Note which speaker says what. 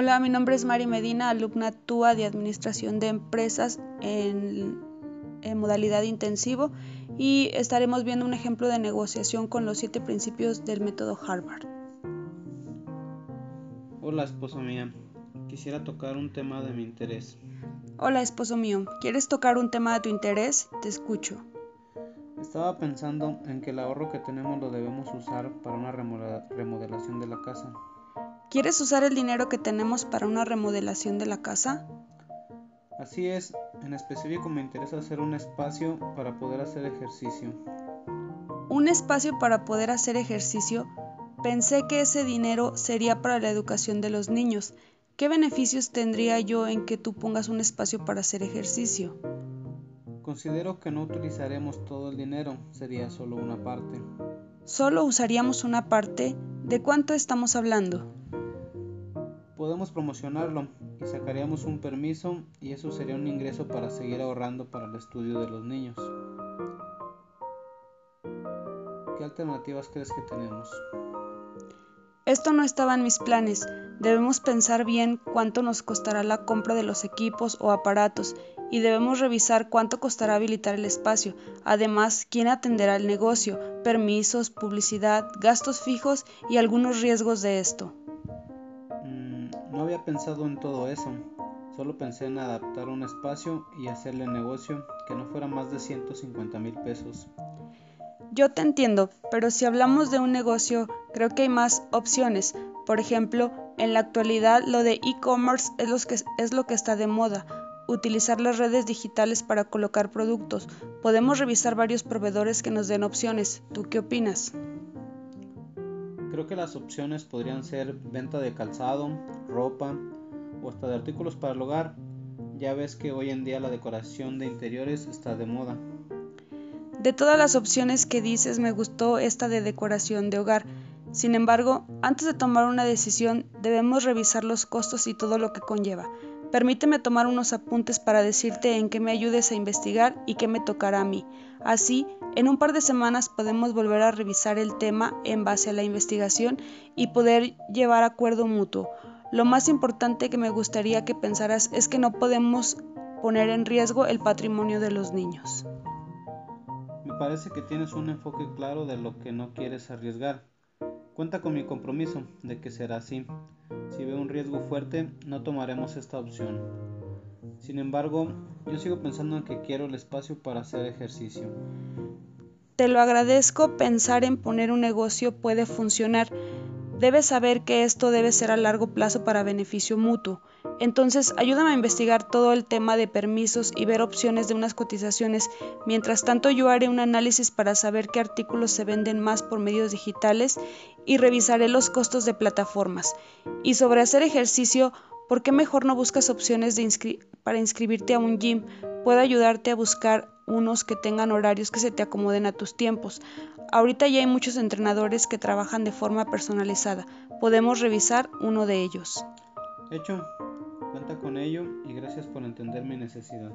Speaker 1: Hola, mi nombre es Mari Medina, alumna TUA de Administración de Empresas en, modalidad intensivo y estaremos viendo un ejemplo de negociación con los siete principios del método Harvard.
Speaker 2: Hola, esposo mía. Quisiera tocar un tema de mi interés.
Speaker 1: Hola, esposo mío. ¿Quieres tocar un tema de tu interés? Te escucho.
Speaker 2: Estaba pensando en que el ahorro que tenemos lo debemos usar para una remodelación de la casa.
Speaker 1: ¿Quieres usar el dinero que tenemos para una remodelación de la casa?
Speaker 2: Así es, en específico me interesa hacer un espacio para poder hacer ejercicio.
Speaker 1: ¿Un espacio para poder hacer ejercicio? Pensé que ese dinero sería para la educación de los niños. ¿Qué beneficios tendría yo en que tú pongas un espacio para hacer ejercicio?
Speaker 2: Considero que no utilizaremos todo el dinero, sería solo una parte.
Speaker 1: ¿Solo usaríamos una parte? ¿De cuánto estamos hablando?
Speaker 2: Podemos promocionarlo y sacaríamos un permiso y eso sería un ingreso para seguir ahorrando para el estudio de los niños. ¿Qué alternativas crees que tenemos?
Speaker 1: Esto no estaba en mis planes. Debemos pensar bien cuánto nos costará la compra de los equipos o aparatos y debemos revisar cuánto costará habilitar el espacio. Además, quién atenderá el negocio, permisos, publicidad, gastos fijos y algunos riesgos de esto.
Speaker 2: No había pensado en todo eso, solo pensé en adaptar un espacio y hacerle negocio que no fuera más de 150 mil pesos.
Speaker 1: Yo te entiendo, pero si hablamos de un negocio, creo que hay más opciones. Por ejemplo, en la actualidad lo de e-commerce es, es lo que está de moda. Utilizar las redes digitales para colocar productos. Podemos revisar varios proveedores que nos den opciones. ¿Tú qué opinas?
Speaker 2: Creo que las opciones podrían ser venta de calzado, ropa o hasta de artículos para el hogar. Ya ves que hoy en día la decoración de interiores está de moda.
Speaker 1: De todas las opciones que dices me gustó esta de decoración de hogar. Sin embargo, antes de tomar una decisión debemos revisar los costos y todo lo que conlleva. Permíteme tomar unos apuntes para decirte en qué me ayudes a investigar y qué me tocará a mí. Así, en un par de semanas podemos volver a revisar el tema en base a la investigación y poder llevar acuerdo mutuo. Lo más importante que me gustaría que pensaras es que no podemos poner en riesgo el patrimonio de los niños.
Speaker 2: Me parece que tienes un enfoque claro de lo que no quieres arriesgar. Cuenta con mi compromiso de que será así. Si veo un riesgo fuerte, no tomaremos esta opción. Sin embargo, yo sigo pensando en que quiero el espacio para hacer ejercicio.
Speaker 1: Te lo agradezco, pensar en poner un negocio puede funcionar. Debes saber que esto debe ser a largo plazo para beneficio mutuo. Entonces, ayúdame a investigar todo el tema de permisos y ver opciones de unas cotizaciones. Mientras tanto, yo haré un análisis para saber qué artículos se venden más por medios digitales y revisaré los costos de plataformas. Y sobre hacer ejercicio, ¿por qué mejor no buscas opciones para inscribirte a un gym? Puedo ayudarte a buscar unos que tengan horarios que se te acomoden a tus tiempos. Ahorita ya hay muchos entrenadores que trabajan de forma personalizada. Podemos revisar uno de ellos.
Speaker 2: Hecho, cuenta con ello y gracias por entender mi necesidad.